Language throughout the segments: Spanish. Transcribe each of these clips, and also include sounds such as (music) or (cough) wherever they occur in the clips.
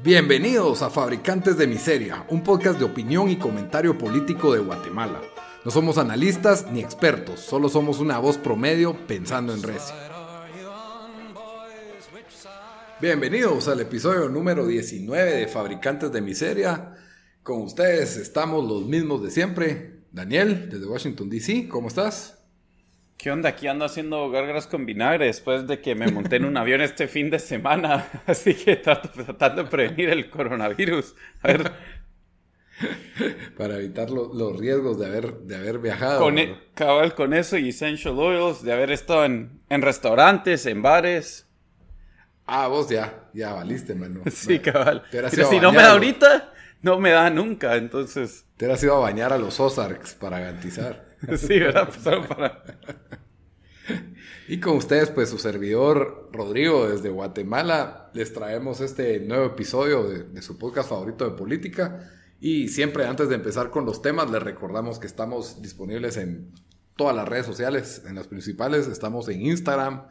Bienvenidos a Fabricantes de Miseria, un podcast de opinión y comentario político de Guatemala. No somos analistas ni expertos, solo somos una voz promedio pensando en recio. Bienvenidos al episodio número 19 de Fabricantes de Miseria. Con ustedes estamos los mismos de siempre. Daniel, desde Washington, D.C., ¿cómo estás? ¿Qué onda? Aquí ando haciendo gárgaras con vinagre después de que me monté en un (laughs) avión este fin de semana. (laughs) Así que trato, tratando de prevenir el coronavirus. A ver. Para evitar los riesgos de haber, de haber viajado. Con e, cabal con eso y essential oils, de haber estado en, en restaurantes, en bares. Ah, vos ya, ya valiste, mano. (laughs) Sí, cabal. Pero si no me da ahorita, no me da nunca, entonces. Te has ido a bañar a los Ozarks para garantizar. (laughs) sí, ¿verdad? Para... Y con ustedes, pues su servidor Rodrigo desde Guatemala, les traemos este nuevo episodio de, su podcast favorito de política. Y siempre antes de empezar con los temas, les recordamos que estamos disponibles en todas las redes sociales, en las principales. Estamos en Instagram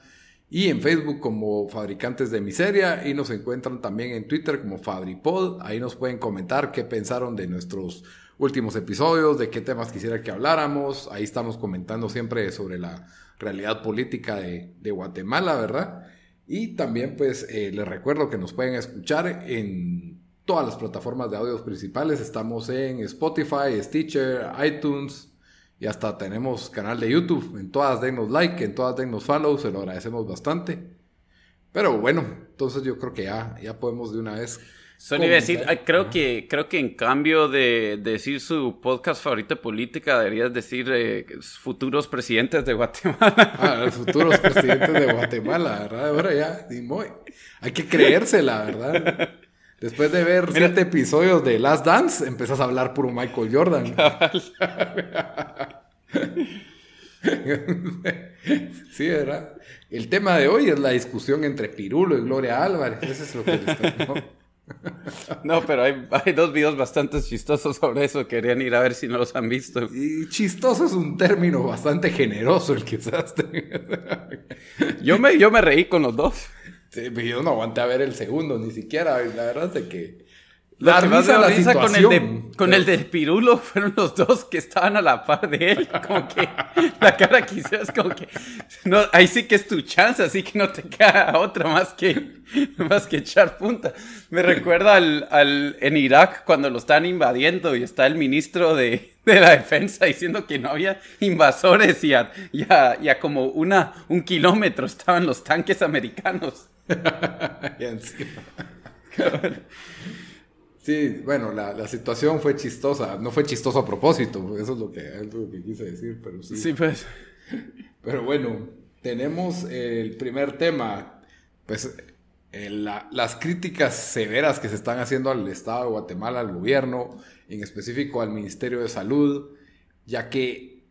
y en Facebook como Fabricantes de Miseria y nos encuentran también en Twitter como FabriPod. Ahí nos pueden comentar qué pensaron de nuestros últimos episodios, de qué temas quisiera que habláramos. Ahí estamos comentando siempre sobre la realidad política de, Guatemala, ¿verdad? Y también pues eh, les recuerdo que nos pueden escuchar en todas las plataformas de audios principales. Estamos en Spotify, Stitcher, iTunes y hasta tenemos canal de YouTube. En todas denos like, en todas denos follow, se lo agradecemos bastante. Pero bueno, entonces yo creo que ya, ya podemos de una vez A decir, creo que, creo que en cambio de, decir su podcast favorito de política, deberías decir eh, futuros presidentes de Guatemala. (laughs) Ah, los futuros presidentes de Guatemala, ¿verdad? Ahora ya, hay que creérsela, ¿verdad? Después de ver siete episodios de Last Dance, empezás a hablar puro Michael Jordan. (laughs) (laughs) sí, ¿verdad? El tema de hoy es la discusión entre Pirulo y Gloria Álvarez. Eso es lo que les No, pero hay, hay, dos videos bastante chistosos sobre eso. Querían ir a ver si no los han visto. Y chistoso es un término bastante generoso el que usaste. Yo me, yo me reí con los dos. Sí, yo no aguanté a ver el segundo, ni siquiera. La verdad es que la risa, la risa con el, de, con el de Pirulo fueron los dos que estaban a la par de él. (laughs) Como que la cara hicieras, como que. No, ahí sí que es tu chance, así que no te queda otra más que, más que echar punta. Me recuerda al, al, en Irak cuando lo están invadiendo y está el ministro de, de la defensa diciendo que no había invasores y a, y a, como una, un kilómetro estaban los tanques americanos. (laughs) (laughs) Sí, bueno, la, situación fue chistosa. No fue chistoso a propósito, eso es lo que, quise decir, pero sí. Sí, pues. Pero bueno, tenemos el primer tema, pues las críticas severas que se están haciendo al Estado de Guatemala, al gobierno, en específico al Ministerio de Salud, ya que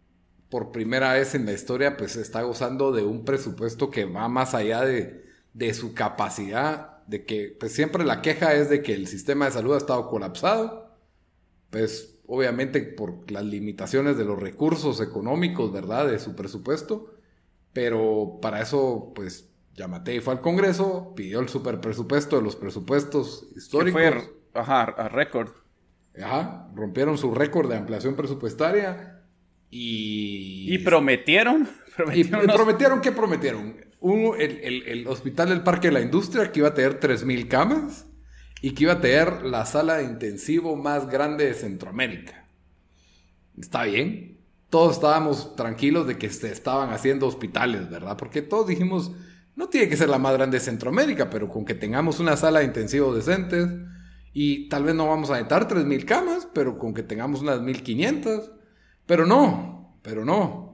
por primera vez en la historia pues está gozando de un presupuesto que va más allá de, de su capacidad de que pues siempre la queja es de que el sistema de salud ha estado colapsado, pues obviamente por las limitaciones de los recursos económicos, ¿verdad? De su presupuesto, pero para eso pues Yamatei fue al Congreso, pidió el superpresupuesto de los presupuestos históricos. Que fue, ajá, a récord. Ajá, rompieron su récord de ampliación presupuestaria y... Y prometieron. (laughs) prometieron y prometieron, ¿qué prometieron? El, Hospital del Parque de la Industria, que iba a tener 3.000 camas y que iba a tener la sala de intensivo más grande de Centroamérica. Está bien. Todos estábamos tranquilos de que se estaban haciendo hospitales, ¿verdad? Porque todos dijimos, no tiene que ser la más grande de Centroamérica, pero con que tengamos una sala de intensivo decentes y tal vez no vamos a necesitar 3.000 camas, pero con que tengamos unas 1.500. Pero no, pero no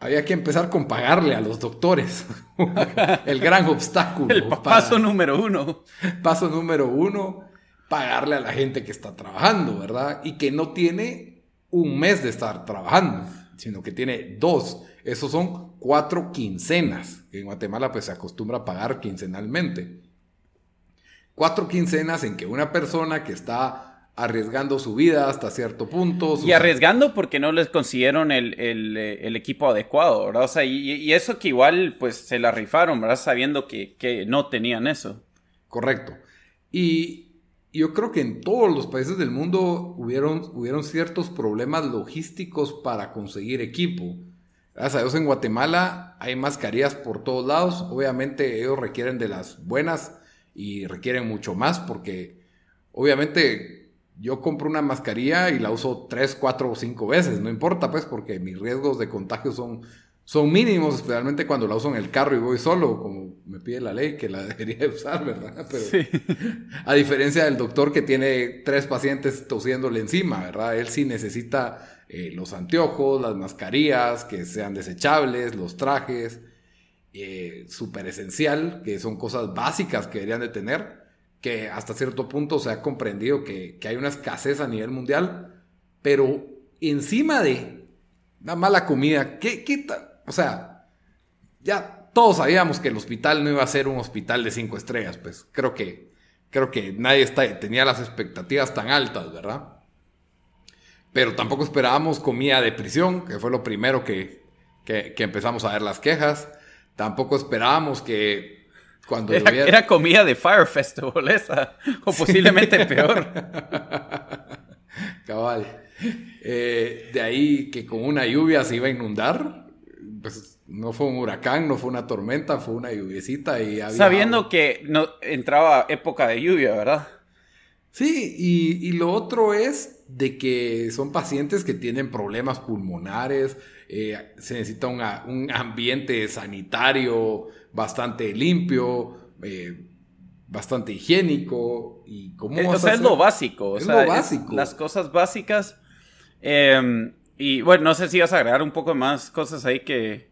había que empezar con pagarle a los doctores. (laughs) el gran obstáculo. El paso número uno. Paso número uno, pagarle a la gente que está trabajando, ¿verdad? Y que no tiene un mes de estar trabajando, sino que tiene dos. Esos son cuatro quincenas. En Guatemala pues se acostumbra a pagar quincenalmente. Cuatro quincenas en que una persona que está arriesgando su vida hasta cierto punto. Y arriesgando porque no les consiguieron el, el, equipo adecuado, ¿verdad? O sea, y, eso que igual pues se la rifaron, ¿verdad? Sabiendo que, que, no tenían eso. Correcto. Y yo creo que en todos los países del mundo hubieron, hubieron ciertos problemas logísticos para conseguir equipo. Gracias a Dios en Guatemala hay mascarillas por todos lados. Obviamente ellos requieren de las buenas y requieren mucho más porque obviamente yo compro una mascarilla y la uso tres, cuatro o cinco veces. No importa pues porque mis riesgos de contagio son son mínimos, especialmente cuando la uso en el carro y voy solo, como me pide la ley que la (laughs) debería usar, ¿verdad? Pero a diferencia del doctor que tiene tres pacientes tosiéndole encima, ¿verdad? Él sí necesita eh, los anteojos, las mascarillas, que sean desechables, los trajes, eh, súper esencial, que son cosas básicas que deberían de tener, que hasta cierto punto se ha comprendido que, que hay una escasez a nivel mundial, pero encima de la mala comida, ¿qué, qué o sea, ya todos sabíamos que el hospital no iba a ser un hospital de cinco estrellas, pues creo que, creo que nadie tenía las expectativas tan altas, ¿verdad? Pero tampoco esperábamos comida de prisión, que fue lo primero que, que, empezamos a ver las quejas. Tampoco esperábamos que cuando era, era comida de Fire Festival esa, o (laughs) posiblemente peor. Cabal. Eh, de ahí que con una lluvia se iba a inundar pues no fue un huracán, no fue una tormenta, fue una lluviecita y había... Sabiendo que no entraba época de lluvia, ¿verdad? Sí, y, lo otro es de que son pacientes que tienen problemas pulmonares, eh, se necesita un ambiente sanitario bastante limpio, eh, bastante higiénico y cómo... Eh, o sea, es lo básico, es lo básico. las cosas básicas. Eh, y bueno, no sé si vas a agregar un poco más cosas ahí que...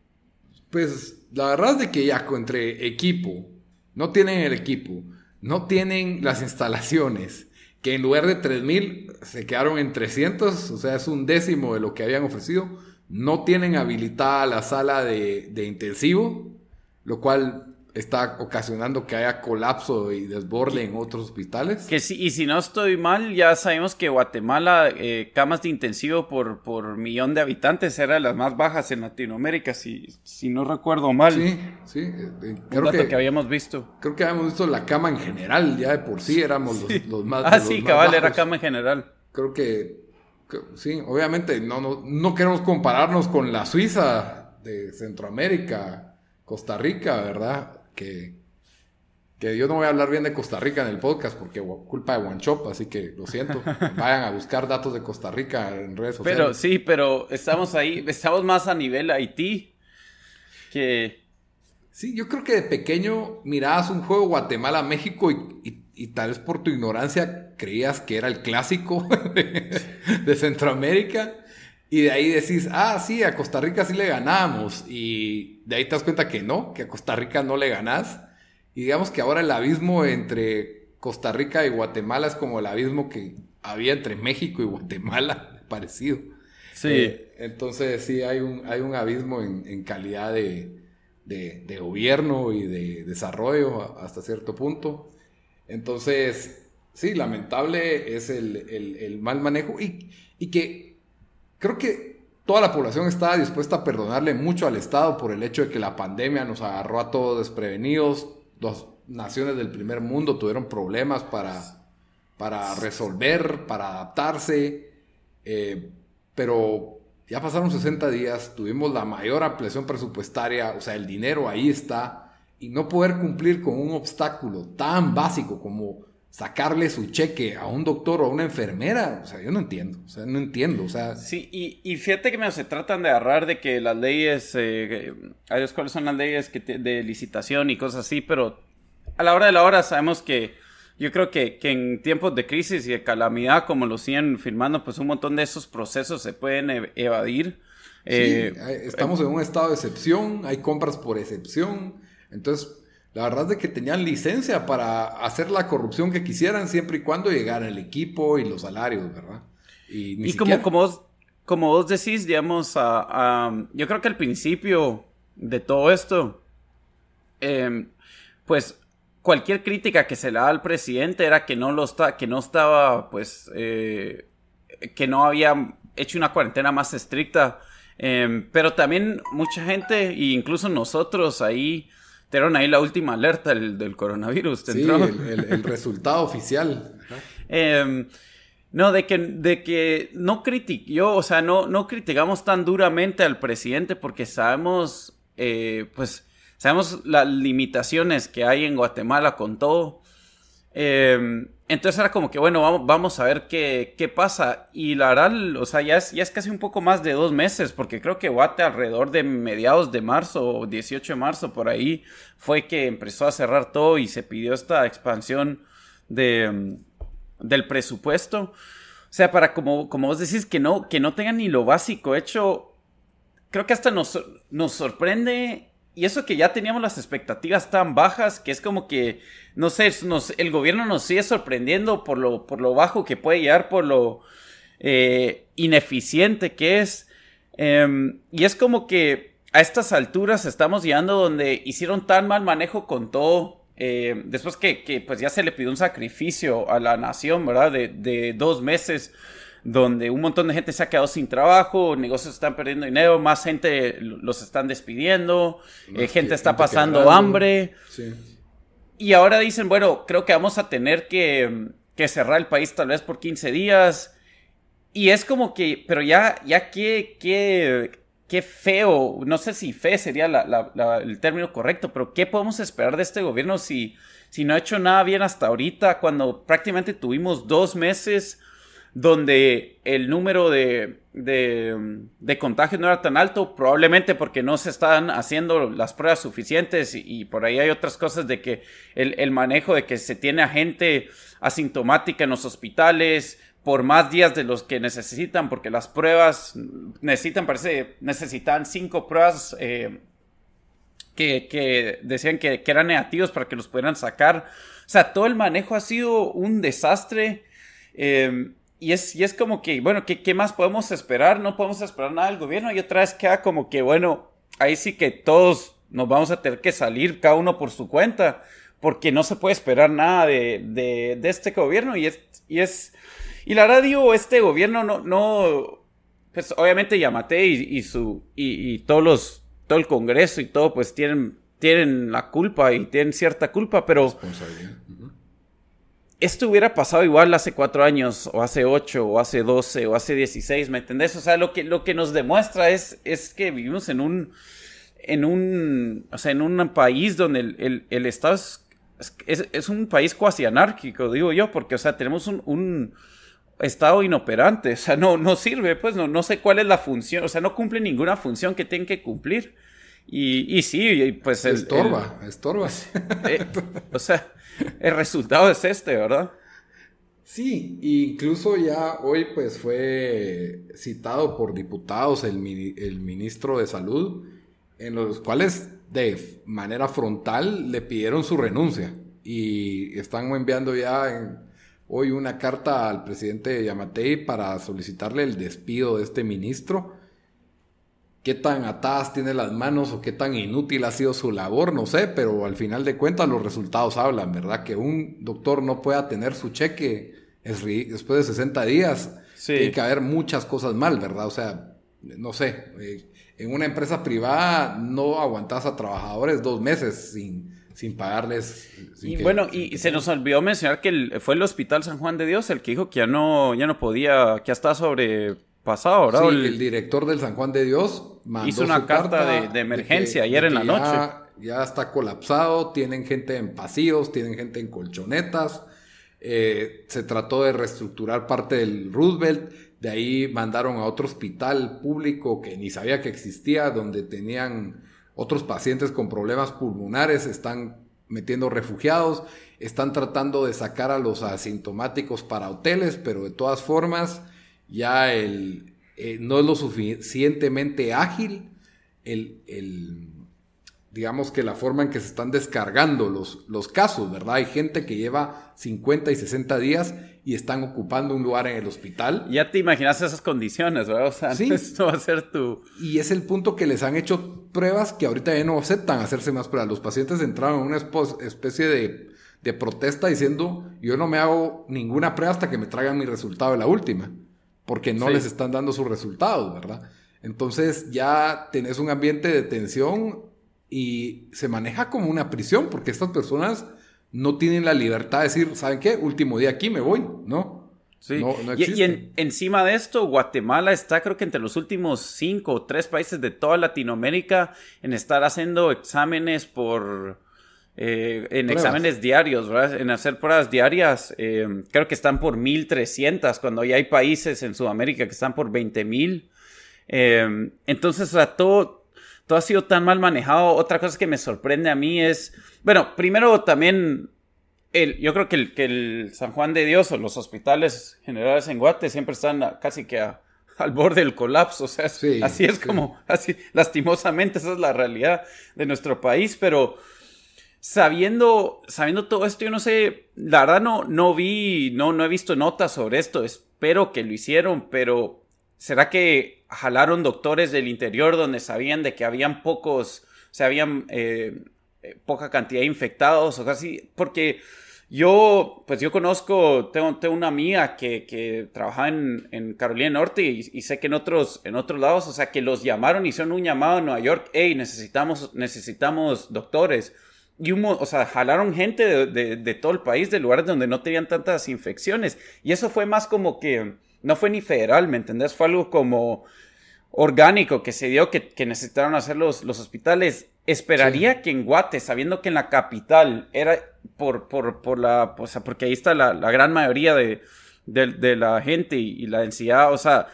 Pues la verdad es de que ya entre equipo, no tienen el equipo, no tienen las instalaciones, que en lugar de 3000 se quedaron en 300, o sea, es un décimo de lo que habían ofrecido, no tienen habilitada la sala de, de intensivo, lo cual está ocasionando que haya colapso y desborde en otros hospitales. Que sí, y si no estoy mal, ya sabemos que Guatemala, eh, camas de intensivo por, por millón de habitantes, era de las más bajas en Latinoamérica, si, si no recuerdo mal. Sí, sí. Eh, eh, creo que, habíamos visto. Creo que habíamos visto la cama en general, ya de por sí éramos los, más Ah, sí, cabal, era cama en general. Creo que, sí, obviamente no, no, no queremos compararnos con la Suiza de Centroamérica, Costa Rica, ¿verdad? que, que yo no voy a hablar bien de Costa Rica en el podcast porque culpa de Chop, así que lo siento. (laughs) Vayan a buscar datos de Costa Rica en redes sociales. Pero sí, pero estamos ahí, estamos más a nivel Haití que... Sí, yo creo que de pequeño mirabas un juego Guatemala-México y, tal vez por tu ignorancia creías que era el clásico (laughs) de Centroamérica. Y de ahí decís, ah, sí, a Costa Rica sí le ganamos. Y de ahí te das cuenta que no, que a Costa Rica no le ganás. Y digamos que ahora el abismo entre Costa Rica y Guatemala es como el abismo que había entre México y Guatemala, (laughs) parecido. Sí. Eh, entonces sí, hay un, hay un abismo en, calidad de, gobierno y de desarrollo hasta cierto punto. Entonces, sí, lamentable es el, mal manejo y, y que Creo que toda la población está dispuesta a perdonarle mucho al Estado por el hecho de que la pandemia nos agarró a todos desprevenidos. Dos naciones del primer mundo tuvieron problemas para, para resolver, para adaptarse. Eh, pero ya pasaron 60 días, tuvimos la mayor ampliación presupuestaria, o sea, el dinero ahí está. Y no poder cumplir con un obstáculo tan básico como sacarle su cheque a un doctor o a una enfermera, o sea, yo no entiendo, o sea, no entiendo, o sea... Sí, y, fíjate que me se tratan de agarrar de que las leyes, eh, ver cuáles son las leyes que de licitación y cosas así, pero a la hora de la hora sabemos que yo creo que, que en tiempos de crisis y de calamidad, como lo siguen firmando, pues un montón de esos procesos se pueden e, evadir. Sí, eh, estamos en un estado de excepción, hay compras por excepción, entonces la verdad es que tenían licencia para hacer la corrupción que quisieran siempre y cuando llegara el equipo y los salarios, ¿verdad? Y, como, como, vos, como vos decís, digamos, yo creo que al principio de todo esto, em, pues cualquier crítica que se le da al presidente era que no lo está, que no estaba, pues, eh, que no había hecho una cuarentena más estricta. Em, pero también mucha gente, e incluso nosotros ahí, Dieron ahí la última alerta del, coronavirus. Sí, el, resultado (laughs) oficial. Em, no, de que, de que no yo, o sea, no, no criticamos tan duramente al presidente porque sabemos, eh, pues, sabemos las limitaciones que hay en Guatemala con todo. Eh, entonces era como que, bueno, vamos, vamos a ver qué, qué, pasa. Y la verdad, o sea, ya es, ya es casi un poco más de dos meses, porque creo que Guate alrededor de mediados de marzo, 18 de marzo, por ahí, fue que empezó a cerrar todo y se pidió esta expansión de, del presupuesto. O sea, para como, como vos decís, que no, que no tengan ni lo básico hecho, creo que hasta nos, nos sorprende y eso que ya teníamos las expectativas tan bajas, que es como que, no sé, el gobierno nos sigue sorprendiendo por lo, por lo bajo que puede llegar, por lo eh, ineficiente que es. Em, y es como que a estas alturas estamos llegando donde hicieron tan mal manejo con todo. Eh, después que, que, pues ya se le pidió un sacrificio a la nación, ¿verdad? De, de dos meses donde un montón de gente se ha quedado sin trabajo, negocios están perdiendo dinero, más gente los están despidiendo, eh, gente está pasando hambre. Y ahora dicen, bueno, creo que vamos a tener que, cerrar el país tal vez por 15 días. Y es como que, pero ya, ya qué, qué, qué feo, no sé si fe sería el término correcto, pero ¿qué podemos esperar de este gobierno si, si no ha hecho nada bien hasta ahorita, cuando prácticamente tuvimos dos meses donde el número de, de, contagios no era tan alto, probablemente porque no se están haciendo las pruebas suficientes y, por ahí hay otras cosas de que el, manejo de que se tiene a gente asintomática en los hospitales por más días de los que necesitan, porque las pruebas necesitan, parece, necesitan cinco pruebas eh, que, decían que, que eran negativos para que los pudieran sacar. O sea, todo el manejo ha sido un desastre. Eh, y es, y es como que, bueno, ¿qué, ¿qué, más podemos esperar? No podemos esperar nada del gobierno. Y otra vez queda como que, bueno, ahí sí que todos nos vamos a tener que salir, cada uno por su cuenta, porque no se puede esperar nada de, de, de este gobierno. Y es, y es, y la verdad digo, este gobierno no, no, pues obviamente Yamate y, y su, y, y, todos los, todo el Congreso y todo, pues tienen, tienen la culpa y tienen cierta culpa, pero esto hubiera pasado igual hace cuatro años, o hace ocho, o hace doce, o hace dieciséis, ¿me entendés? O sea, lo que, lo que nos demuestra es, es que vivimos en un, en un, o sea, en un país donde el, el, Estado es, es, un país cuasi anárquico, digo yo, porque, o sea, tenemos un, un Estado inoperante, o sea, no, no sirve, pues, no, no sé cuál es la función, o sea, no cumple ninguna función que tiene que cumplir. Y, y sí, pues... estorba, estorba. (laughs) Eh, o sea el resultado es este, ¿verdad? Sí, incluso ya hoy pues fue citado por diputados el, el ministro de Salud, en los cuales de manera frontal le pidieron su renuncia y están enviando ya hoy una carta al presidente Yamatei para solicitarle el despido de este ministro qué tan atadas tiene las manos o qué tan inútil ha sido su labor, no sé, pero al final de cuentas los resultados hablan, ¿verdad? Que un doctor no pueda tener su cheque después de 60 días, tiene que haber muchas cosas mal, ¿verdad? O sea, no sé, eh, en una empresa privada no aguantas a trabajadores dos meses sin, sin pagarles. y bueno, y se nos olvidó mencionar que fue el Hospital San Juan de Dios el que dijo que ya no, ya no podía, que ya estaba sobre pasado, ¿verdad? Sí, el director del San Juan de Dios mandó hizo una carta, de, emergencia ayer en la noche. Ya está colapsado, tienen gente en pasillos, tienen gente en colchonetas. Eh, se trató de reestructurar parte del Roosevelt, de ahí mandaron a otro hospital público que ni sabía que existía, donde tenían otros pacientes con problemas pulmonares, están metiendo refugiados, están tratando de sacar a los asintomáticos para hoteles, pero de todas formas ya el, eh, no es lo suficientemente ágil el, digamos que la forma en que se están descargando los, los casos, ¿verdad? Hay gente que lleva 50 y 60 días y están ocupando un lugar en el hospital. Ya te imaginas esas condiciones, ¿verdad? O sea, sí. esto va a ser tu... Y es el punto que les han hecho pruebas que ahorita ya no aceptan hacerse más pruebas. Los pacientes entraron en una especie de, de protesta diciendo, yo no me hago ninguna prueba hasta que me traigan mi resultado de la última porque no les están dando sus resultados, ¿verdad? Entonces ya tenés un ambiente de tensión y se maneja como una prisión porque estas personas no tienen la libertad de decir, ¿saben qué? Último día aquí me voy, ¿no? Sí. y, encima de esto, Guatemala está creo que entre los últimos cinco o tres países de toda Latinoamérica en estar haciendo exámenes por... Eh, en exámenes diarios, ¿verdad? En hacer pruebas diarias. Eh, creo que están por 1300, cuando ya hay países en Sudamérica que están por 20000. Eh, entonces, o sea, todo, todo ha sido tan mal manejado. Otra cosa que me sorprende a mí es, bueno, primero también yo creo que el, que el San Juan de Dios o los hospitales generales en Guate siempre están casi que al borde del colapso. O sea, así es como, así, lastimosamente, esa es la realidad de nuestro país, pero sabiendo, sabiendo todo esto, yo no sé, la verdad no, no vi, no, no he visto notas sobre esto, espero que lo hicieron, pero ¿será que jalaron doctores del interior donde sabían de que habían pocos, se habían eh, eh, poca cantidad de infectados o casi, porque yo, pues yo conozco, tengo, tengo una amiga que, que trabajaba en, en, Carolina Norte y, sé que en otros, en otros lados, o sea, que los llamaron, y hicieron un llamado en Nueva York, hey, necesitamos, necesitamos doctores. Y un, o sea, jalaron gente de, de, de, todo el país, de lugares donde no tenían tantas infecciones. Y eso fue más como que, no fue ni federal, ¿me entendés? Fue algo como orgánico que se dio que, que necesitaron hacer los, los hospitales. Esperaría que en Guate, sabiendo que en la capital era por, por, por la, o sea, porque ahí está la, la gran mayoría de, de, la gente y, la densidad, o sea,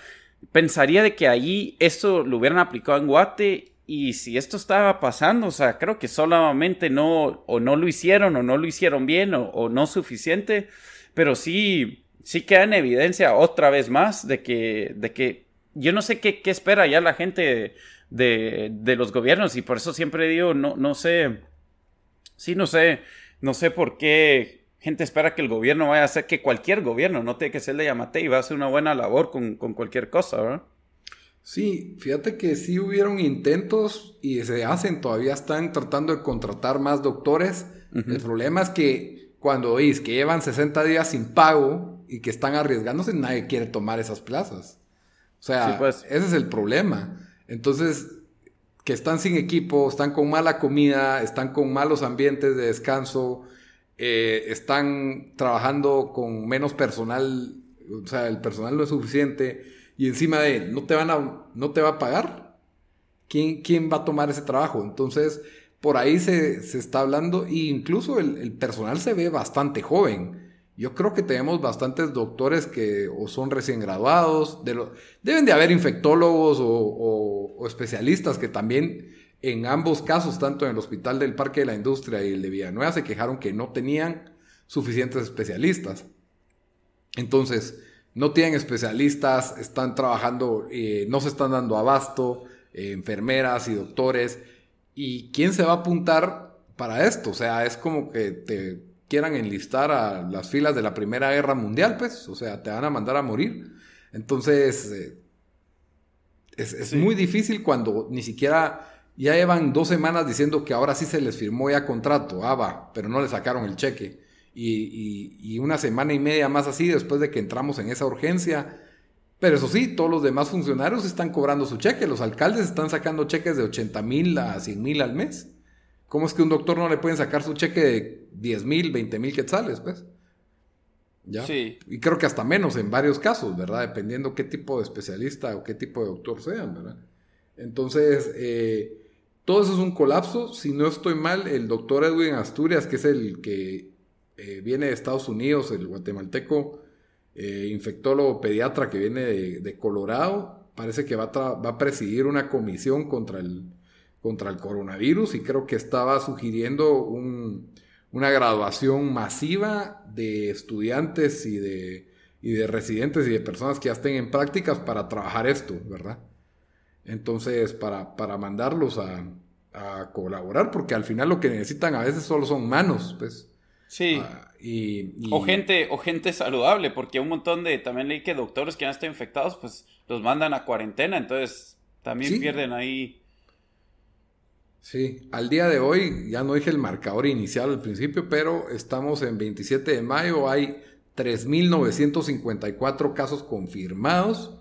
pensaría de que ahí esto lo hubieran aplicado en Guate y si esto estaba pasando, o sea, creo que solamente no, o no lo hicieron, o no lo hicieron bien, o, no suficiente, pero sí, sí queda en evidencia otra vez más de que, de que yo no sé qué, qué espera ya la gente de, de, los gobiernos y por eso siempre digo, no, no sé, sí, no sé, no sé por qué gente espera que el gobierno vaya a hacer que cualquier gobierno, no tiene que ser de Yamate y va a hacer una buena labor con, con cualquier cosa, ¿verdad? Sí, fíjate que sí hubieron intentos y se hacen, todavía están tratando de contratar más doctores. El problema es que cuando oís que llevan 60 días sin pago y que están arriesgándose, nadie quiere tomar esas plazas. O sea, pues. ese es el problema. Entonces, que están sin equipo, están con mala comida, están con malos ambientes de descanso, eh, están trabajando con menos personal, o sea, el personal no es suficiente, y encima de, no te van a, no te va a pagar. ¿Quién, quién va a tomar ese trabajo? Entonces, por ahí se, está hablando, e incluso el, personal se ve bastante joven. Yo creo que tenemos bastantes doctores que o son recién graduados, deben de haber infectólogos o, especialistas que también en ambos casos, tanto en el Hospital del Parque de la Industria y el de Villanueva, se quejaron que no tenían suficientes especialistas. Entonces, no tienen especialistas, están trabajando, eh, no se están dando abasto, eh, enfermeras y doctores. ¿Y quién se va a apuntar para esto? O sea, es como que te quieran enlistar a las filas de la Primera Guerra Mundial, pues, o sea, te van a mandar a morir. Entonces, eh, es, muy difícil cuando ni siquiera ya llevan dos semanas diciendo que ahora sí se les firmó ya contrato, ah, va, pero no le sacaron el cheque. Y, y, una semana y media más así después de que entramos en esa urgencia. Pero eso sí, todos los demás funcionarios están cobrando su cheque. Los alcaldes están sacando cheques de 80 mil a 100 mil al mes. ¿Cómo es que un doctor no le pueden sacar su cheque de 10 mil, 20 mil quetzales, pues? ¿Ya? Sí. Y creo que hasta menos en varios casos, ¿verdad? Dependiendo qué tipo de especialista o qué tipo de doctor sean, ¿verdad? Entonces, eh, todo eso es un colapso. Si no estoy mal, el doctor Edwin Asturias, que es el que eh, viene de Estados Unidos, el guatemalteco eh, infectólogo pediatra que viene de, Colorado, parece que va a presidir una comisión contra el contra el coronavirus y creo que estaba sugiriendo una graduación masiva de estudiantes y de, de residentes y de personas que ya estén en prácticas para trabajar esto, ¿verdad? Entonces, para, para mandarlos a, colaborar, porque al final lo que necesitan a veces solo son manos, pues. Sí. Ah, y, O, gente, o gente saludable, porque un montón de, también leí que doctores que han estado infectados, pues los mandan a cuarentena, entonces también pierden ahí. Sí, al día de hoy, ya no dije el marcador inicial al principio, pero estamos en 27 de mayo, hay 3.954 casos confirmados,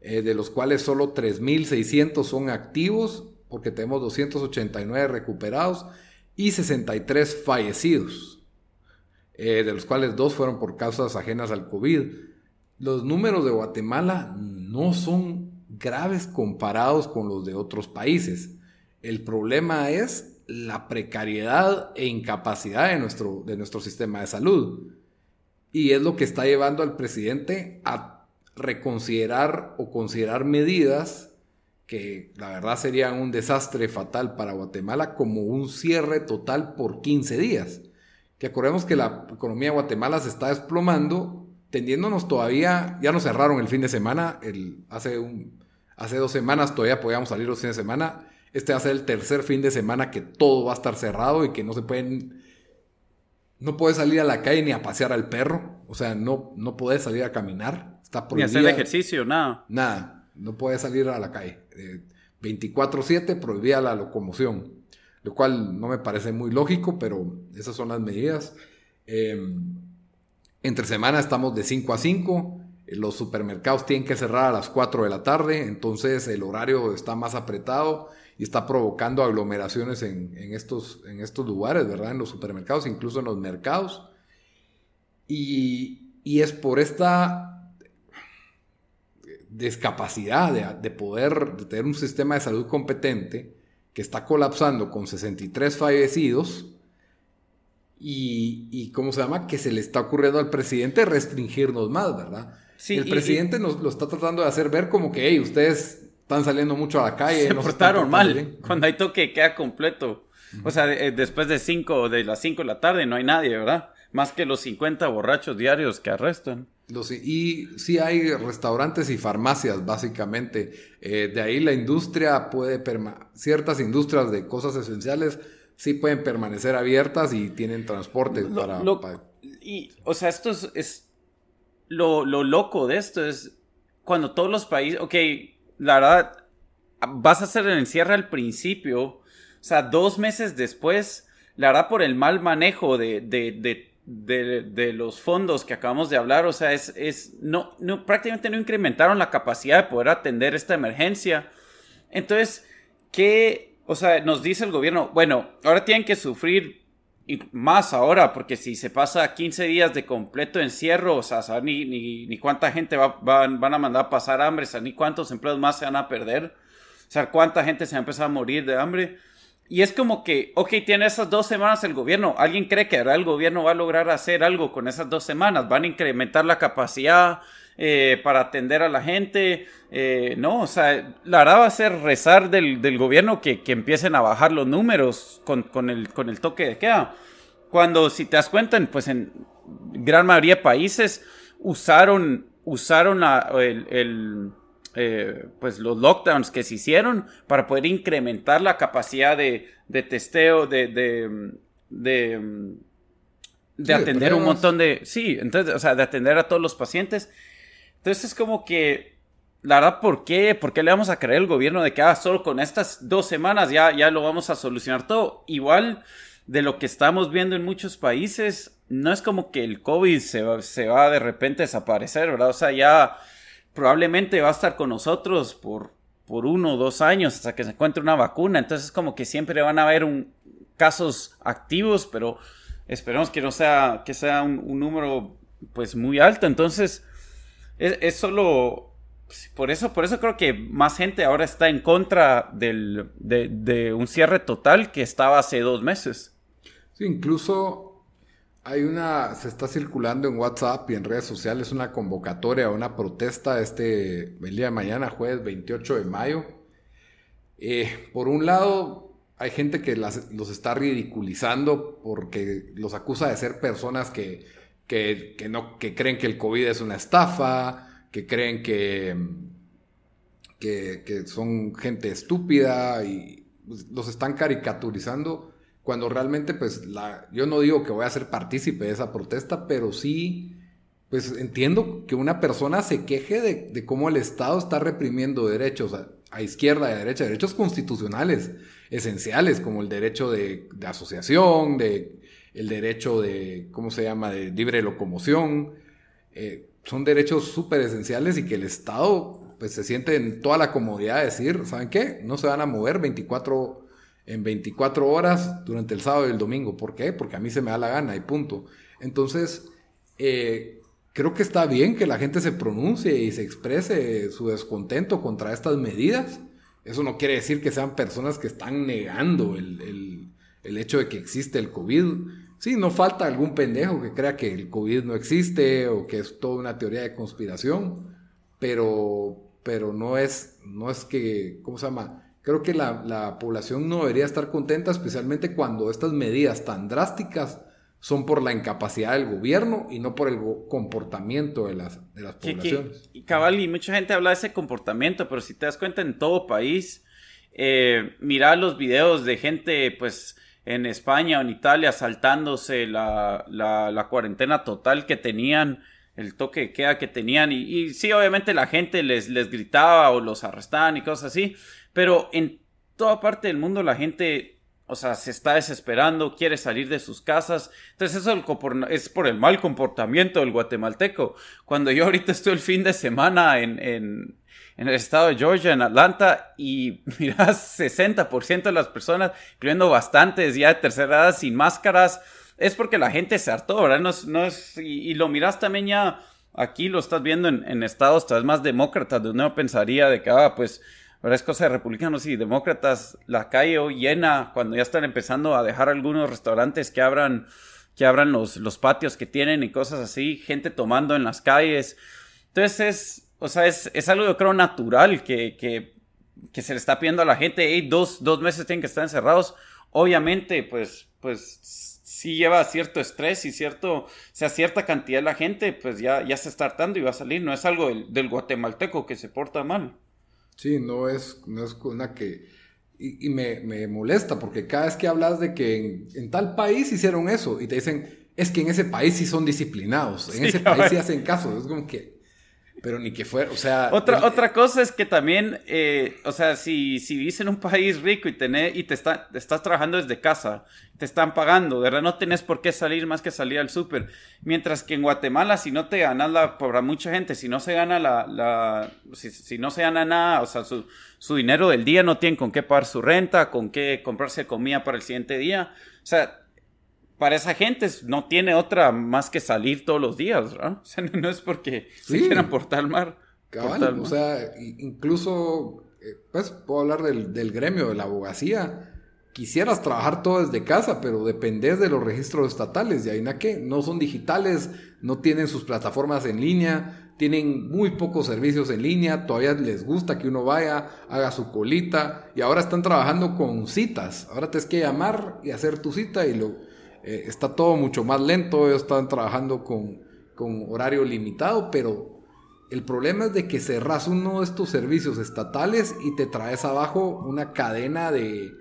eh, de los cuales solo 3.600 son activos, porque tenemos 289 recuperados y 63 fallecidos, eh, de los cuales dos fueron por causas ajenas al COVID. Los números de Guatemala no son graves comparados con los de otros países. El problema es la precariedad e incapacidad de nuestro, de nuestro sistema de salud. Y es lo que está llevando al presidente a reconsiderar o considerar medidas que la verdad serían un desastre fatal para Guatemala como un cierre total por 15 días. Que acordemos que la economía de Guatemala se está desplomando, tendiéndonos todavía, ya nos cerraron el fin de semana, el, hace, un, hace dos semanas todavía podíamos salir los fines de semana, este va a ser el tercer fin de semana que todo va a estar cerrado y que no se pueden, no puedes salir a la calle ni a pasear al perro, o sea, no, no puedes salir a caminar, está prohibido. Ni hacer ejercicio, nada. Nada, no puedes salir a la calle. 24/7 eh, prohibía la locomoción, lo cual no me parece muy lógico, pero esas son las medidas. Em, entre semana estamos de 5 a 5, eh, los supermercados tienen que cerrar a las 4 de la tarde, entonces el horario está más apretado y está provocando aglomeraciones en, estos, en estos lugares, ¿verdad? En los supermercados, incluso en los mercados. Y, y es por esta discapacidad de, de, poder de tener un sistema de salud competente que está colapsando con 63 fallecidos y, y, ¿cómo se llama? Que se le está ocurriendo al presidente restringirnos más, ¿verdad? Sí, el presidente nos lo está tratando de hacer ver como que, hey, ustedes están saliendo mucho a la calle. Se portaron mal. Cuando hay toque queda completo. O sea, eh, después de 5 de las 5 de la tarde no hay nadie, ¿verdad? Más que los 50 borrachos diarios que arrestan. Y sí hay restaurantes y farmacias, básicamente. Eh, de ahí la industria puede, ciertas industrias de cosas esenciales sí pueden permanecer abiertas y tienen transporte para, Y, o sea, esto es, es lo, lo, loco de esto es cuando todos los países, ok, la verdad, vas a hacer el encierre al principio, o sea, dos meses después, la verdad, por el mal manejo de, de, de, de, los fondos que acabamos de hablar, o sea, es, es no, no, prácticamente no incrementaron la capacidad de poder atender esta emergencia. Entonces, ¿qué, o sea, nos dice el gobierno? Bueno, ahora tienen que sufrir más ahora, porque si se pasa 15 días de completo encierro, o sea, ni, ni, ni cuánta gente va, van, a mandar a pasar hambre, ni cuántos empleos más se van a perder, o sea, cuánta gente se va a empezar a morir de hambre. Y es como que, ok, tiene esas dos semanas el gobierno. ¿Alguien cree que ahora el gobierno va a lograr hacer algo con esas dos semanas? ¿Van a incrementar la capacidad eh, para atender a la gente? Eh, no, o sea, la verdad va a ser rezar del, del gobierno que, que, empiecen a bajar los números con, con, el, con el toque de queda. Cuando, si te das cuenta, pues en gran mayoría de países usaron, usaron el, el eh, pues los lockdowns que se hicieron para poder incrementar la capacidad de, de testeo, de, de, de, de atender un montón de... Sí, entonces, o sea, de atender a todos los pacientes. Entonces es como que la verdad, ¿por qué? ¿Por qué le vamos a creer al gobierno de que ah, solo con estas dos semanas ya, ya lo vamos a solucionar todo? Igual de lo que estamos viendo en muchos países, no es como que el COVID se va, se va de repente a desaparecer, ¿verdad? O sea, ya probablemente va a estar con nosotros por, por uno o dos años hasta que se encuentre una vacuna. Entonces, como que siempre van a haber un, casos activos, pero esperemos que no sea, que sea un, número pues muy alto. Entonces, es, solo por eso, por eso creo que más gente ahora está en contra del, de, un cierre total que estaba hace dos meses. Sí, incluso hay una, se está circulando en WhatsApp y en redes sociales una convocatoria, una protesta este, el día de mañana, jueves 28 de mayo. Eh, por un lado, hay gente que los está ridiculizando porque los acusa de ser personas que, que, no, que creen que el COVID es una estafa, que creen que, que, son gente estúpida y pues, los están caricaturizando cuando realmente pues la, yo no digo que voy a ser partícipe de esa protesta, pero sí pues entiendo que una persona se queje de, cómo el Estado está reprimiendo derechos a, izquierda y a derecha, derechos constitucionales esenciales como el derecho de, asociación, de, el derecho de, ¿cómo se llama?, de libre locomoción. Eh, son derechos súper esenciales y que el Estado pues se siente en toda la comodidad de decir, ¿saben qué? No se van a mover 24, en 24 horas durante el sábado y el domingo. ¿Por qué? Porque a mí se me da la gana y punto. Entonces, eh, creo que está bien que la gente se pronuncie y se exprese su descontento contra estas medidas. Eso no quiere decir que sean personas que están negando el, el hecho de que existe el COVID. Sí, no falta algún pendejo que crea que el COVID no existe o que es toda una teoría de conspiración, pero, pero no, es, no es que, ¿cómo se llama? Creo que la, población no debería estar contenta, especialmente cuando estas medidas tan drásticas son por la incapacidad del gobierno y no por el comportamiento de las, de las poblaciones. y cabal, y mucha gente habla de ese comportamiento, pero si te das cuenta en todo país, eh, mira los videos de gente, pues, en España o en Italia saltándose la, la, cuarentena total que tenían, el toque de queda que tenían. Y, y, sí, obviamente la gente les, les gritaba o los arrestaban y cosas así, pero en toda parte del mundo la gente, o sea, se está desesperando, quiere salir de sus casas. Entonces eso es por el mal comportamiento del guatemalteco. Cuando yo ahorita estoy el fin de semana en, en el estado de Georgia, en Atlanta, y (laughs) miras 60% de las personas, incluyendo bastantes ya de tercera edad sin máscaras, es porque la gente se hartó, ¿verdad? No es, y, lo miras también ya, aquí lo estás viendo en, estados tal vez más demócratas, donde uno pensaría de que, ah, pues, ¿verdad? Es cosa de republicanos y demócratas, la calle llena cuando ya están empezando a dejar algunos restaurantes que abran que abran los, los patios que tienen y cosas así, gente tomando en las calles. Entonces es, o sea, es, algo yo creo natural que, que, se le está pidiendo a la gente, hey, dos, dos meses tienen que estar encerrados. Obviamente, pues, pues sí lleva cierto estrés y cierto, o sea, cierta cantidad de la gente, pues ya, ya se está hartando y va a salir. No es algo del, guatemalteco que se porta mal. Sí, no es, no es una que... Y, me, molesta porque cada vez que hablas de que en, en, tal país hicieron eso y te dicen, es que en ese país sí son disciplinados, en ese país sí hacen caso. Es como que, pero ni que fuera, o sea... Otra, otra cosa es que también, eh, o sea, si, si vives en un país rico y, tenés, y te, está, estás trabajando desde casa, te están pagando, de verdad no tenés por qué salir más que salir al súper. Mientras que en Guatemala, si no te ganas la, para mucha gente, si no se gana la, la si, si, no se gana nada, o sea, su, su dinero del día no tienen con qué pagar su renta, con qué comprarse comida para el siguiente día. O sea, para esa gente no tiene otra más que salir todos los días, ¿verdad? (laughs) O sea, no es porque se quieran portar mal. Cabal, o sea, incluso, eh, pues puedo hablar del, gremio de la abogacía. Quisieras trabajar todo desde casa, pero dependes de los registros estatales. Y ahí na que no son digitales, no tienen sus plataformas en línea, tienen muy pocos servicios en línea, todavía les gusta que uno vaya, haga su colita, y ahora están trabajando con citas. Ahora tienes que llamar y hacer tu cita y lo eh, está todo mucho más lento, ellos están trabajando con, horario limitado, pero el problema es de que cerras uno de estos servicios estatales y te traes abajo una cadena de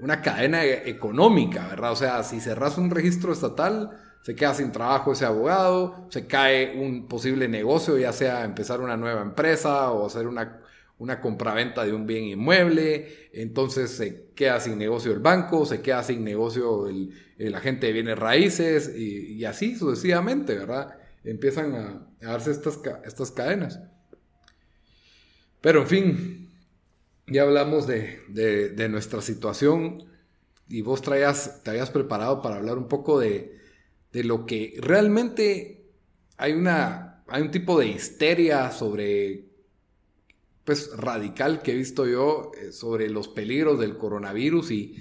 una cadena e, económica, ¿verdad? O sea, si cerras un registro estatal, se queda sin trabajo ese abogado, se cae un posible negocio, ya sea empezar una nueva empresa o hacer una una compraventa de un bien inmueble, entonces se queda sin negocio el banco, se queda sin negocio el, el agente de bienes raíces y, así sucesivamente, ¿verdad? Empiezan a, darse estas, estas cadenas. Pero en fin, ya hablamos de, de, nuestra situación y vos traías, te habías preparado para hablar un poco de, de lo que realmente hay una, hay un tipo de histeria sobre pues radical que he visto yo eh, sobre los peligros del coronavirus y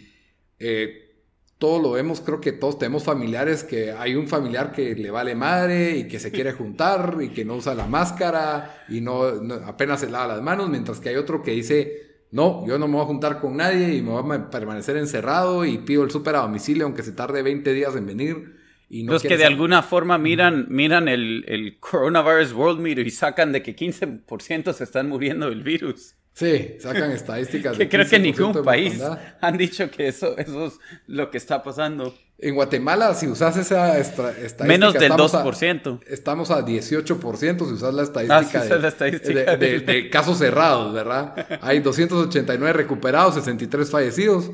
eh, todo lo vemos, creo que todos tenemos familiares que hay un familiar que le vale madre y que se quiere (laughs) juntar y que no usa la máscara y no, apenas se lava las manos, mientras que hay otro que dice, no, yo no me voy a juntar con nadie y me voy a permanecer encerrado y pido el súper a domicilio aunque se tarde 20 días en venir. Los que de alguna forma miran, miran el, el, Coronavirus World Meter y sacan de que 15% se están muriendo del virus. Sí, sacan estadísticas. (laughs) que creo que ningún país han dicho que eso, eso es lo que está pasando. En Guatemala, si usas esa estadística... Menos del 2%. estamos a 18% si usas la estadística, ah, la estadística de, de, casos cerrados, ¿verdad? Hay 289 recuperados, 63 fallecidos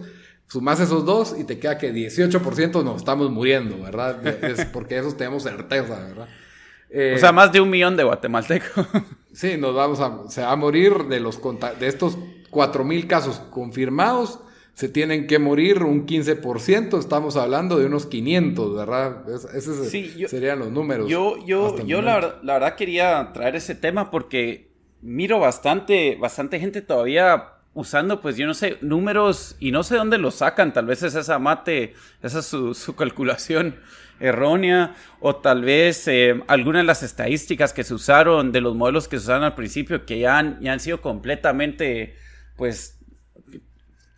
sumas esos dos y te queda que 18% nos estamos muriendo, ¿verdad? (laughs) Es porque esos tenemos certeza, ¿verdad? o sea, más de un millón de guatemaltecos. (laughs) Sí, nos vamos a, se va a morir de los de estos 4.000 casos confirmados, se tienen que morir un 15%, estamos hablando de unos 500, ¿verdad? esos serían los números. Yo, yo, yo la, la, verdad quería traer ese tema porque miro bastante, bastante gente todavía usando, pues yo no sé, números y no sé dónde los sacan, tal vez es esa mate, esa es su, (laughs) calculación errónea o tal vez eh, algunas de las estadísticas que se usaron de los modelos que se usaron al principio que ya han, ya han sido completamente, pues,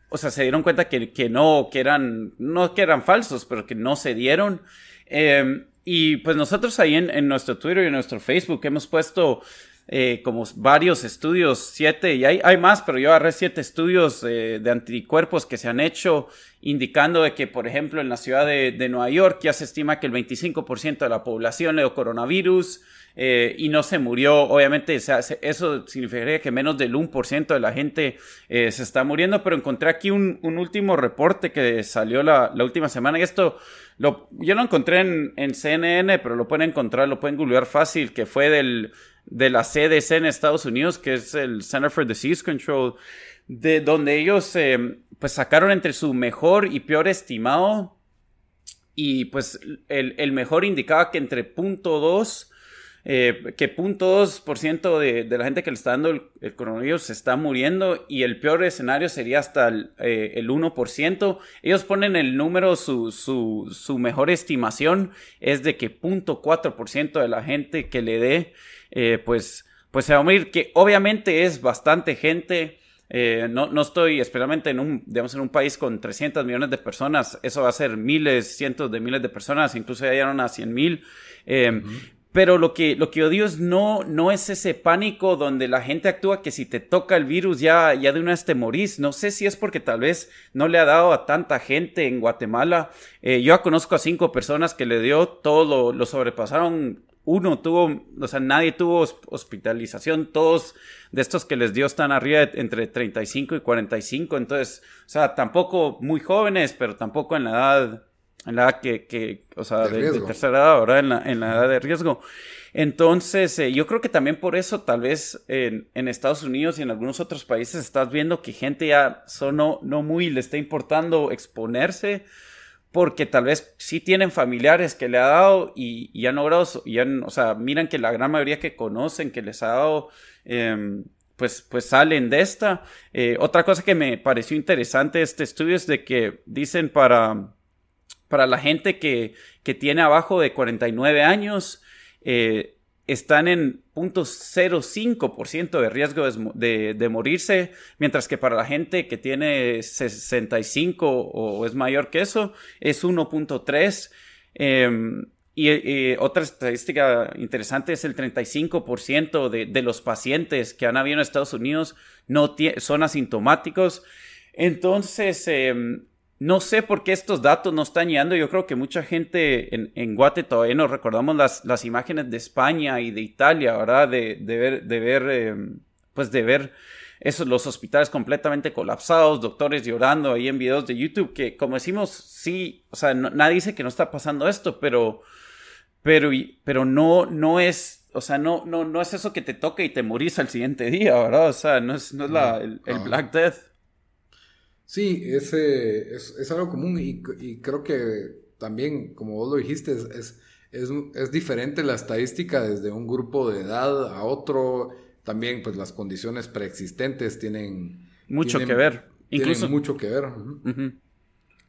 o sea, se dieron cuenta que, que, no, que eran, no que eran falsos, pero que no se dieron. Em, y pues nosotros ahí en, en nuestro Twitter y en nuestro Facebook hemos puesto eh, como varios estudios, siete, y hay, hay más, pero yo agarré siete estudios eh, de anticuerpos que se han hecho, indicando de que, por ejemplo, en la ciudad de, de Nueva York ya se estima que el 25% de la población le dio coronavirus eh, y no se murió. Obviamente, eso significaría que menos del 1% de la gente se está muriendo, pero encontré aquí un, un último reporte que salió la, la última semana y esto... Lo, yo lo encontré en, en, CNN, pero lo pueden encontrar, lo pueden googlear fácil, que fue del de la CDC en Estados Unidos, que es el Center for Disease Control, de donde ellos eh, pues sacaron entre su mejor y peor estimado y pues el, mejor indicaba que entre punto .2 eh, que punto .2% de, de la gente que le está dando el, coronavirus se está muriendo y el peor escenario sería hasta el, eh, el 1%. Ellos ponen el número, su, su, su mejor estimación es de que punto .4% de la gente que le dé eh, pues, pues se va a morir, que obviamente es bastante gente. Eh, no, no, estoy, especialmente en un, digamos, en un país con 300 millones de personas, eso va a ser miles, cientos de miles de personas, incluso ya llegaron a 100 mil. Eh, pero lo que, lo que odio es no, no es ese pánico donde la gente actúa que si te toca el virus ya, ya de una vez te morís. No sé si es porque tal vez no le ha dado a tanta gente en Guatemala. yo ya conozco a cinco personas que le dio, todo lo sobrepasaron uno tuvo, o sea, nadie tuvo hospitalización, todos de estos que les dio están arriba de entre 35 y 45, entonces, o sea, tampoco muy jóvenes, pero tampoco en la edad, en la edad que, que o sea, de, tercera edad, ¿verdad? En la, en la edad de riesgo. Entonces, eh, yo creo que también por eso, tal vez en, en, Estados Unidos y en algunos otros países, estás viendo que gente ya son no, no muy le está importando exponerse porque tal vez sí tienen familiares que le ha dado y, han logrado, o sea, miran que la gran mayoría que conocen que les ha dado, em, pues, pues salen de esta. Eh, otra cosa que me pareció interesante este estudio es de que dicen para, para la gente que, que tiene abajo de 49 años, eh, están en 0.05% de riesgo de, morirse, mientras que para la gente que tiene 65 o es mayor que eso, es 1.3%. Em, y, otra estadística interesante es el 35% de, de los pacientes que han habido en Estados Unidos no son asintomáticos. Entonces, em, no sé por qué estos datos no están llegando. Yo creo que mucha gente en, en Guate todavía nos recordamos las, las, imágenes de España y de Italia, ¿verdad? De, de ver, de ver, em, pues de ver esos, los hospitales completamente colapsados, doctores llorando ahí en videos de YouTube, que como decimos, sí, o sea, nadie dice que no está pasando esto, pero, pero, pero no, no es, o sea, no, no, no es eso que te toca y te morís al siguiente día, ¿verdad? O sea, no es, no es la, el, el Black Death. Sí, ese es, es, algo común y, y, creo que también, como vos lo dijiste, es, es, es, diferente la estadística desde un grupo de edad a otro. También, pues las condiciones preexistentes tienen... Mucho que ver. Incluso... mucho que ver.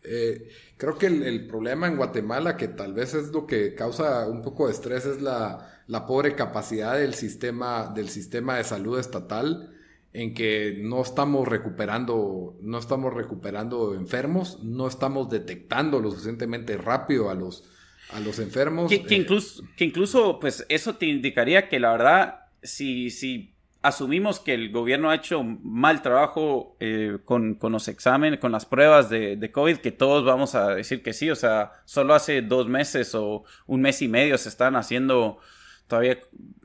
Eh, creo que el, el, problema en Guatemala, que tal vez es lo que causa un poco de estrés, es la, la pobre capacidad del sistema, del sistema de salud estatal en que no estamos recuperando, no estamos recuperando enfermos, no estamos detectando lo suficientemente rápido a los, a los enfermos. Que, eh, incluso, que incluso, pues, eso te indicaría que la verdad, si, si asumimos que el gobierno ha hecho mal trabajo eh, con, con, los exámenes, con las pruebas de, de, COVID, que todos vamos a decir que sí, o sea, solo hace dos meses o un mes y medio se están haciendo todavía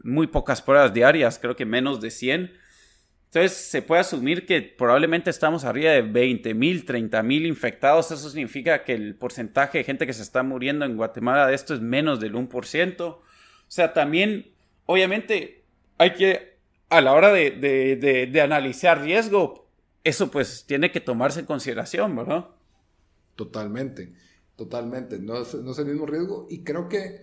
muy pocas pruebas diarias, creo que menos de 100 entonces se puede asumir que probablemente estamos arriba de 20 mil, 30 mil infectados. Eso significa que el porcentaje de gente que se está muriendo en Guatemala de esto es menos del 1%. O sea, también, obviamente, hay que a la hora de, de, de, analizar riesgo, eso pues tiene que tomarse en consideración, ¿verdad? Totalmente, totalmente. No es, no es el mismo riesgo y creo que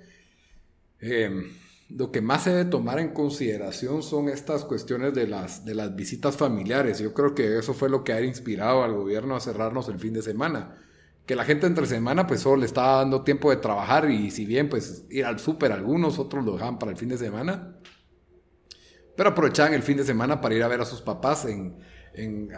em, lo que más se debe tomar en consideración son estas cuestiones de las, de las visitas familiares. Yo creo que eso fue lo que ha inspirado al gobierno a cerrarnos el fin de semana. Que la gente entre semana pues solo le estaba dando tiempo de trabajar y si bien pues ir al súper algunos, otros lo dejaban para el fin de semana. Pero aprovechaban el fin de semana para ir a ver a sus papás en, en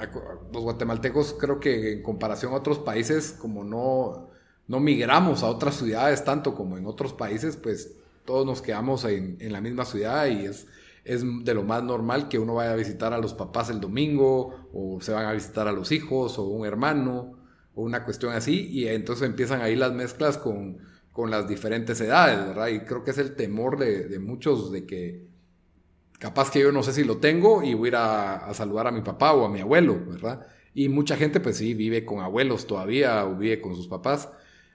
los guatemaltecos creo que en comparación a otros países como no, no migramos a otras ciudades tanto como en otros países pues todos nos quedamos en, la misma ciudad y es, es de lo más normal que uno vaya a visitar a los papás el domingo o se van a visitar a los hijos o un hermano o una cuestión así y entonces empiezan ahí las mezclas con, con las diferentes edades, ¿verdad? Y creo que es el temor de, muchos de que capaz que yo no sé si lo tengo y voy a ir a, saludar a mi papá o a mi abuelo, ¿verdad? Y mucha gente pues sí vive con abuelos todavía o vive con sus papás.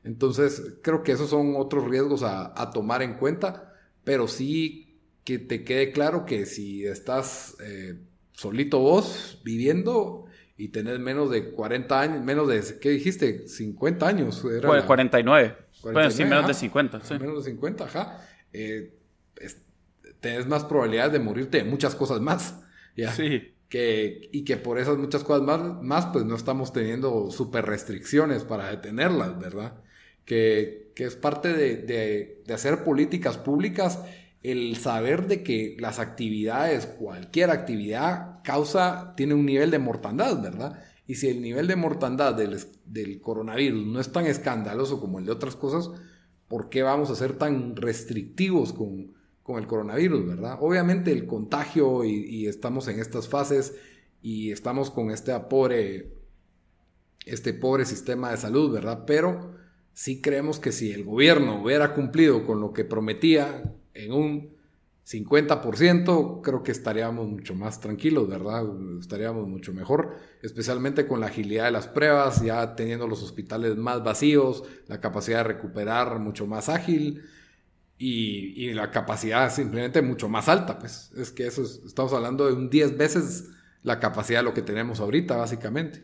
Entonces, creo que esos son otros riesgos a, tomar en cuenta, pero sí que te quede claro que si estás eh, solito vos viviendo y tenés menos de 40 años, menos de, ¿qué dijiste? 50 años. Era 49. Bueno, sí, menos de 50. Sí. Menos de 50, ajá. Eh, tenés más probabilidades de morirte de muchas cosas más. ¿ya? Sí. Que, y que por esas muchas cosas más, más pues no estamos teniendo super restricciones para detenerlas, ¿verdad? Que, es parte de, hacer políticas públicas, el saber de que las actividades, cualquier actividad, causa, tiene un nivel de mortandad, ¿verdad? Y si el nivel de mortandad del, coronavirus no es tan escandaloso como el de otras cosas, ¿por qué vamos a ser tan restrictivos con, el coronavirus, verdad? Obviamente el contagio y, y, estamos en estas fases y estamos con este pobre, este pobre sistema de salud, ¿verdad? Pero sí creemos que si el gobierno hubiera cumplido con lo que prometía en un 50%, creo que estaríamos mucho más tranquilos, ¿verdad? Estaríamos mucho mejor, especialmente con la agilidad de las pruebas, ya teniendo los hospitales más vacíos, la capacidad de recuperar mucho más ágil y, la capacidad simplemente mucho más alta, pues es que eso estamos hablando de un 10 veces la capacidad de lo que tenemos ahorita, básicamente.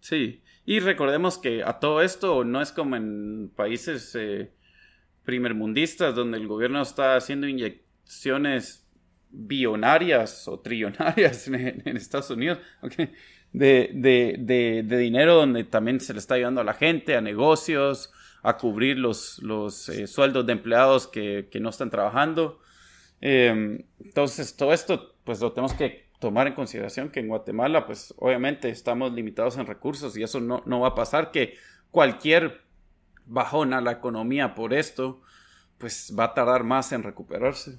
Sí, y recordemos que a todo esto no es como en países eh, primermundistas donde el gobierno está haciendo inyecciones billonarias o trillonarias (laughs) en, Estados Unidos de, dinero donde también se le está ayudando a la gente, a negocios, a cubrir los, los eh, sueldos de empleados que, no están trabajando. Em, entonces, todo esto, pues lo tenemos que tomar en consideración que en Guatemala, pues obviamente estamos limitados en recursos y eso no, no va a pasar, que cualquier bajón a la economía por esto, pues va a tardar más en recuperarse.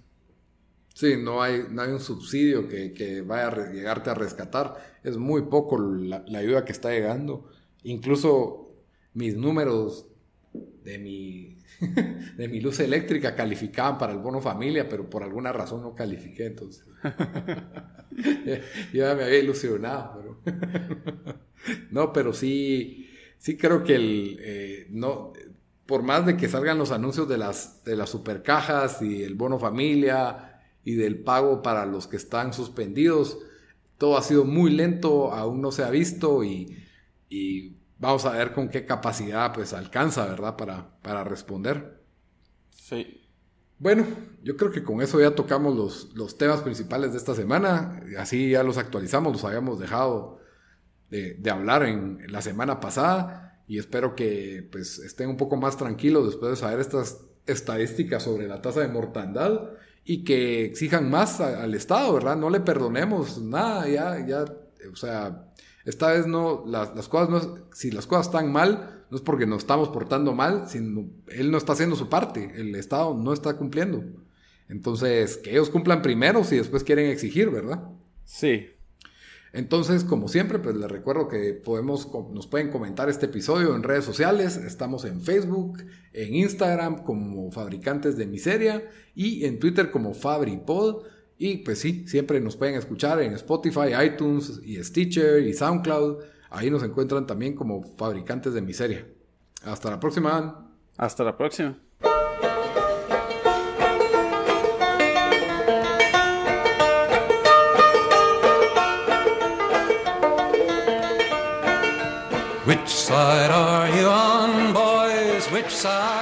Sí, no hay, no hay un subsidio que, vaya a llegarte a rescatar. Es muy poco la, ayuda que está llegando. Incluso mis números de mi, (laughs) de mi luz eléctrica calificaban para el bono familia, pero por alguna razón no califiqué, entonces. (laughs) ya me había ilusionado, pero... (laughs) no, pero sí, sí creo que el, eh, no, por más de que salgan los anuncios de las, de las supercajas y el bono familia y del pago para los que están suspendidos, todo ha sido muy lento, aún no se ha visto y vamos a ver con qué capacidad pues alcanza, ¿verdad? Para, para responder. Sí. Bueno, yo creo que con eso ya tocamos los, los, temas principales de esta semana. Así ya los actualizamos, los habíamos dejado de, hablar en, la semana pasada. Y espero que pues, estén un poco más tranquilos después de saber estas estadísticas sobre la tasa de mortandad y que exijan más al Estado, ¿verdad? No le perdonemos nada, ya, ya, o sea, esta vez no, las, cosas no, si las cosas están mal, no es porque nos estamos portando mal, sino él no está haciendo su parte, el Estado no está cumpliendo. Entonces, que ellos cumplan primero si después quieren exigir, ¿verdad? Sí. Entonces, como siempre, pues les recuerdo que podemos, nos pueden comentar este episodio en redes sociales. Estamos en Facebook, en Instagram como Fabricantes de Miseria y en Twitter como FabriPod. Y pues sí, siempre nos pueden escuchar en Spotify, iTunes y Stitcher y SoundCloud. Ahí nos encuentran también como fabricantes de miseria. Hasta la próxima. Hasta la próxima. Which side are you on, boys? Which side?